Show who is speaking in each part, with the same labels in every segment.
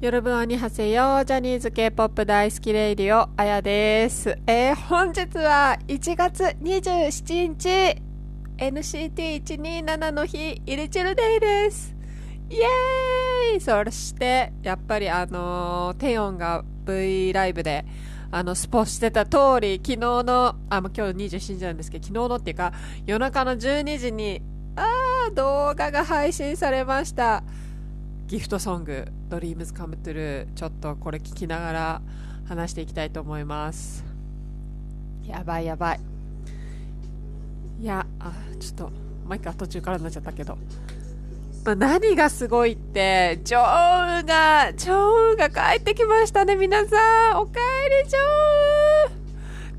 Speaker 1: 여러분 안녕하세요 ジャニーズ K-POP 大好き radio、あやです。えー、本日は1月27日、NCT127 の日、일이칠 day です。イエーイそして、やっぱりあのーテヨンが V ライブで、あの、スポしてた通り、昨日の、あ、もう今日27時なんですけど、昨日のっていうか、夜中の12時に、あー、動画が配信されました。ギフトソング「Dreams Come True」ちょっとこれ聞きながら話していきたいと思います。やばいやばい。いやあちょっともう一回途中からになっちゃったけど、まあ、何がすごいってジョーンがジョーンが帰ってきましたね皆さん。おかえりジョ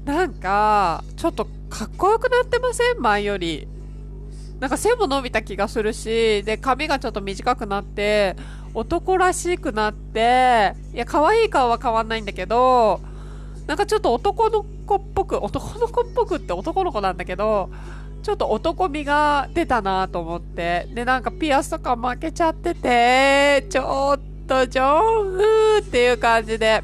Speaker 1: ーンなんかちょっとかっこよくなってません？前よりなんか背も伸びた気がするし、で、髪がちょっと短くなって、男らしくなって、いや、可愛い顔は変わんないんだけど、なんかちょっと男の子っぽく、男の子っぽくって男の子なんだけど、ちょっと男味が出たなと思って。で、なんかピアスとか負けちゃってて、ちょっとジョンウーっていう感じで。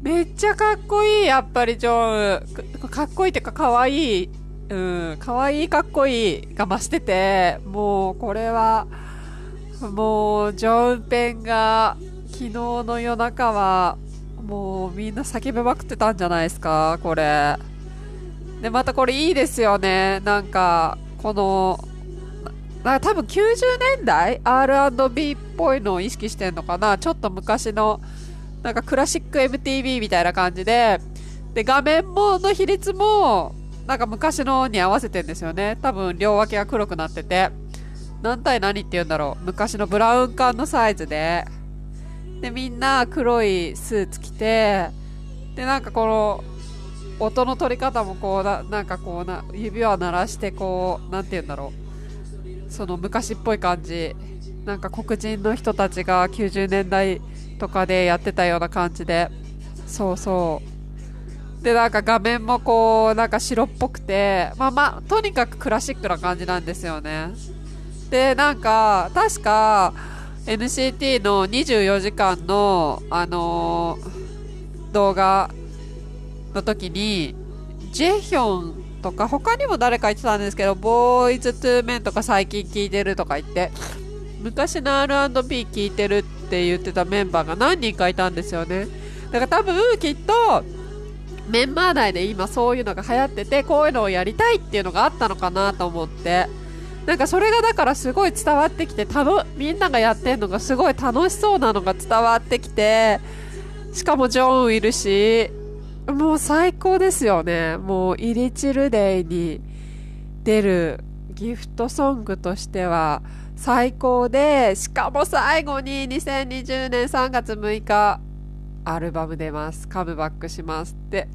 Speaker 1: めっちゃかっこいい、やっぱりジョンウ。かっこいいっていうか可愛い。うん、可愛いかっこいいが増してて、もうこれは、もうジョンペンが昨日の夜中は、もうみんな叫びまくってたんじゃないですか、これ。で、またこれいいですよね。なんか、この、な多分90年代 R&B っぽいのを意識してんのかなちょっと昔の、なんかクラシック MTV みたいな感じで、で、画面もの比率も、なんか昔のに合わせてんですよね。多分両脇が黒くなってて。何対何って言うんだろう。昔のブラウン管のサイズで。で、みんな黒いスーツ着て、で、なんかこの、音の取り方もこうな、なんかこうな、指輪鳴らしてこう、なんて言うんだろう。その昔っぽい感じ。なんか黒人の人たちが90年代とかでやってたような感じで。そうそう。で、なんか画面もこう、なんか白っぽくて、まあまあ、とにかくクラシックな感じなんですよね。で、なんか、確か、NCT の24時間の、あのー動画の時に、ジェヒョンとか、他にも誰か言ってたんですけど、ボーイズ・トゥー・メンとか最近聞いてるとか言って、昔の R&B 聞いてるって言ってたメンバーが何人かいたんですよね。だから多分、きっと、メンバー内で今そういうのが流行ってて、こういうのをやりたいっていうのがあったのかなと思って。なんかそれがだからすごい伝わってきて、たの、みんながやってんのがすごい楽しそうなのが伝わってきて、しかもジョーンいるし、もう最高ですよね。もうイリチルデイに出るギフトソングとしては最高で、しかも最後に2020年3月6日、アルバム出ます。カムバックしますって。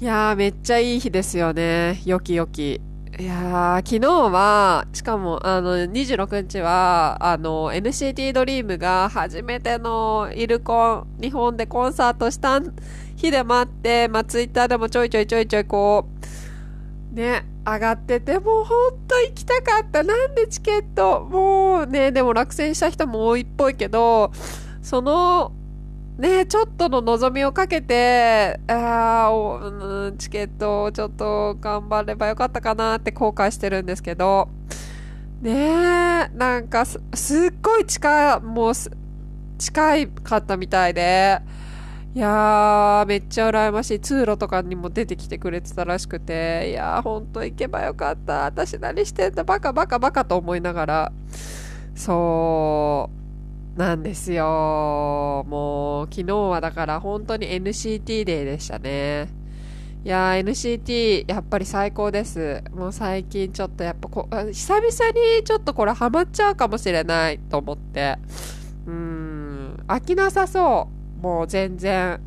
Speaker 1: いやー、めっちゃいい日ですよね。よきよき。いやー、昨日は、しかも、あの、26日は、あの、NCT ドリームが初めてのイルコン、日本でコンサートした日でもあって、まあ、ツイッターでもちょいちょいちょいちょいこう、ね、上がってて、もうほんと行きたかった。なんでチケット、もうね、でも落選した人も多いっぽいけど、その、ねちょっとの望みをかけて、あーチケットをちょっと頑張ればよかったかなって後悔してるんですけど、ねえ、なんかす、すっごい近い、もう、近いかったみたいで、いやー、めっちゃ羨ましい。通路とかにも出てきてくれてたらしくて、いやー、ほんと行けばよかった。私何してんだ、バカバカバカと思いながら、そう、なんですよ。もう、昨日はだから本当に NCT デーでしたね。いやー、NCT、やっぱり最高です。もう最近ちょっとやっぱこ、久々にちょっとこれハマっちゃうかもしれないと思って。うーん、飽きなさそう。もう全然。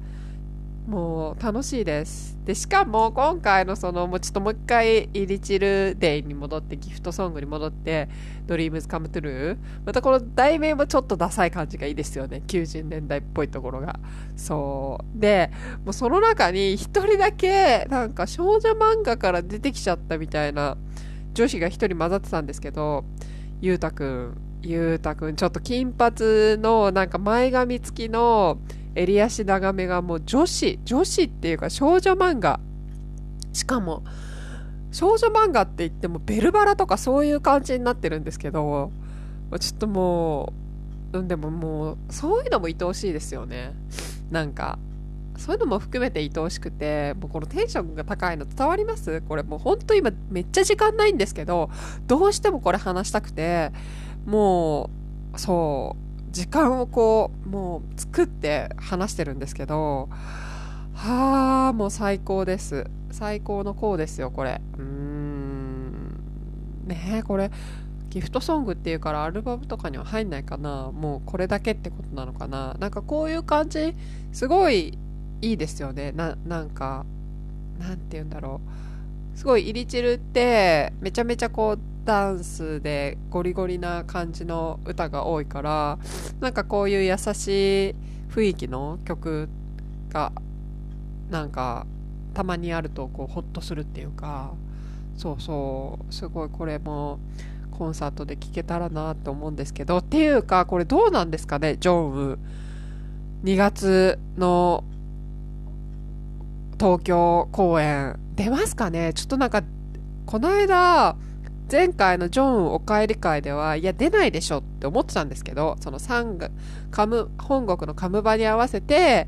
Speaker 1: もう楽しいです。で、しかも今回のその、もうちょっともう一回、イリチルデイに戻って、ギフトソングに戻って、Dreams Come True。またこの題名もちょっとダサい感じがいいですよね。90年代っぽいところが。そう。で、もうその中に一人だけ、なんか少女漫画から出てきちゃったみたいな女子が一人混ざってたんですけど、ゆうたくん。ゆうたくん、ちょっと金髪のなんか前髪付きの襟足長めがもう女子、女子っていうか少女漫画。しかも、少女漫画って言ってもベルバラとかそういう感じになってるんですけど、ちょっともう、でももう、そういうのも愛おしいですよね。なんか、そういうのも含めて愛おしくて、もうこのテンションが高いの伝わります？これもうほんと今めっちゃ時間ないんですけど、どうしてもこれ話したくて、もう、そう、時間をこう、もう作って話してるんですけど、はあ、もう最高です。最高のこうですよ、これ。うーん。ねえ、これ、ギフトソングっていうからアルバムとかには入んないかなもうこれだけってことなのかななんかこういう感じ、すごいいいですよね。な、なんか、なんて言うんだろう。すごいイリチルって、めちゃめちゃこう、ダンスでゴリゴリな感じの歌が多いからなんかこういう優しい雰囲気の曲がなんかたまにあるとこうホッとするっていうかそうそうすごいこれもコンサートで聴けたらなと思うんですけどっていうかこれどうなんですかねジョンウ。2月の東京公演。出ますかね？ちょっとなんかこの間前回のジョンお帰り会では、いや、出ないでしょって思ってたんですけど、その3が、カム、本国のカムバに合わせて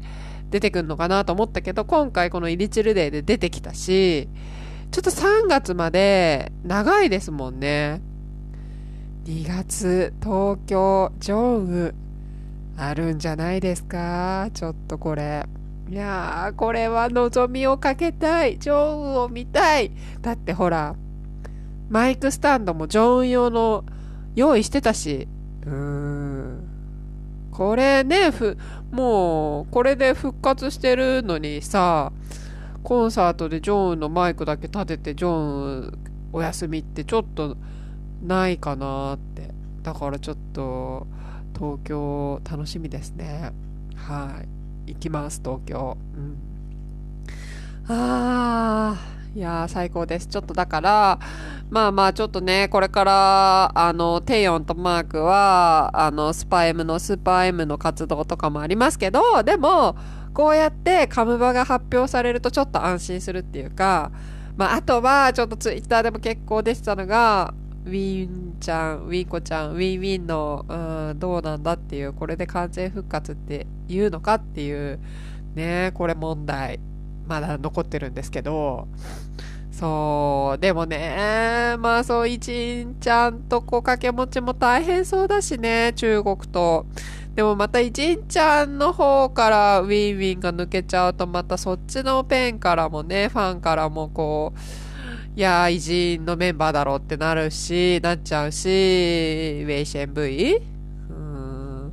Speaker 1: 出てくんのかなと思ったけど、今回このイリチルデーで出てきたし、ちょっと3月まで長いですもんね。2月、東京、ジョンウ、あるんじゃないですか？ちょっとこれ。いやー、これは望みをかけたい。ジョンウを見たい。だってほら、マイクスタンドも常温用の用意してたし、うーん。これね、ふ、もう、これで復活してるのにさ、コンサートでジョンのマイクだけ立てて、ジョンお休みってちょっとないかなって。だからちょっと、東京楽しみですね。はい。行きます、東京。うん。あー、いやー最高です。ちょっとだから、まあまあちょっとね、これから、あの、テイオンとマークは、あの、スパ M のスーパー M の活動とかもありますけど、でも、こうやってカムバが発表されるとちょっと安心するっていうか、まああとは、ちょっとツイッターでも結構出てたのが、ウィンちゃん、ウィンコちゃん、ウィンウィンの、うん、どうなんだっていう、これで完全復活って言うのかっていう、ね、これ問題、まだ残ってるんですけど、そう。でもね、まあそう、一んちゃんとこう掛け持ちも大変そうだしね、中国と。でもまた一んちゃんの方からウィンウィンが抜けちゃうと、またそっちのペンからもね、ファンからもこう、いや偉人のメンバーだろうってなるし、なっちゃうし、ウェイシェン V? うん。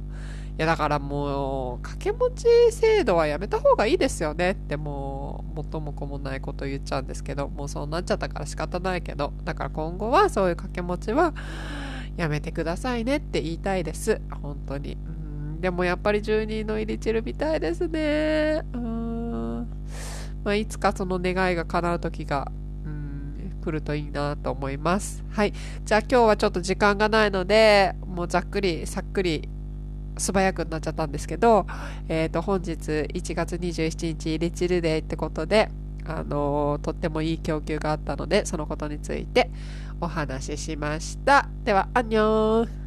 Speaker 1: いやだからもう掛け持ち制度はやめた方がいいですよねってもう元も子もないこと言っちゃうんですけどもうそうなっちゃったから仕方ないけどだから今後はそういう掛け持ちはやめてくださいねって言いたいです。本当に。うん。でもやっぱり住人の入り散るみたいですね。うん。まあいつかその願いが叶う時が来るといいなと思います。はい。じゃあ今日はちょっと時間がないので、もうざっくり、さっくり素早くなっちゃったんですけど、えっ、ー、と、本日1月27日、リチルデーってことで、あの、とってもいい供給があったので、そのことについてお話ししました。では、アンニョン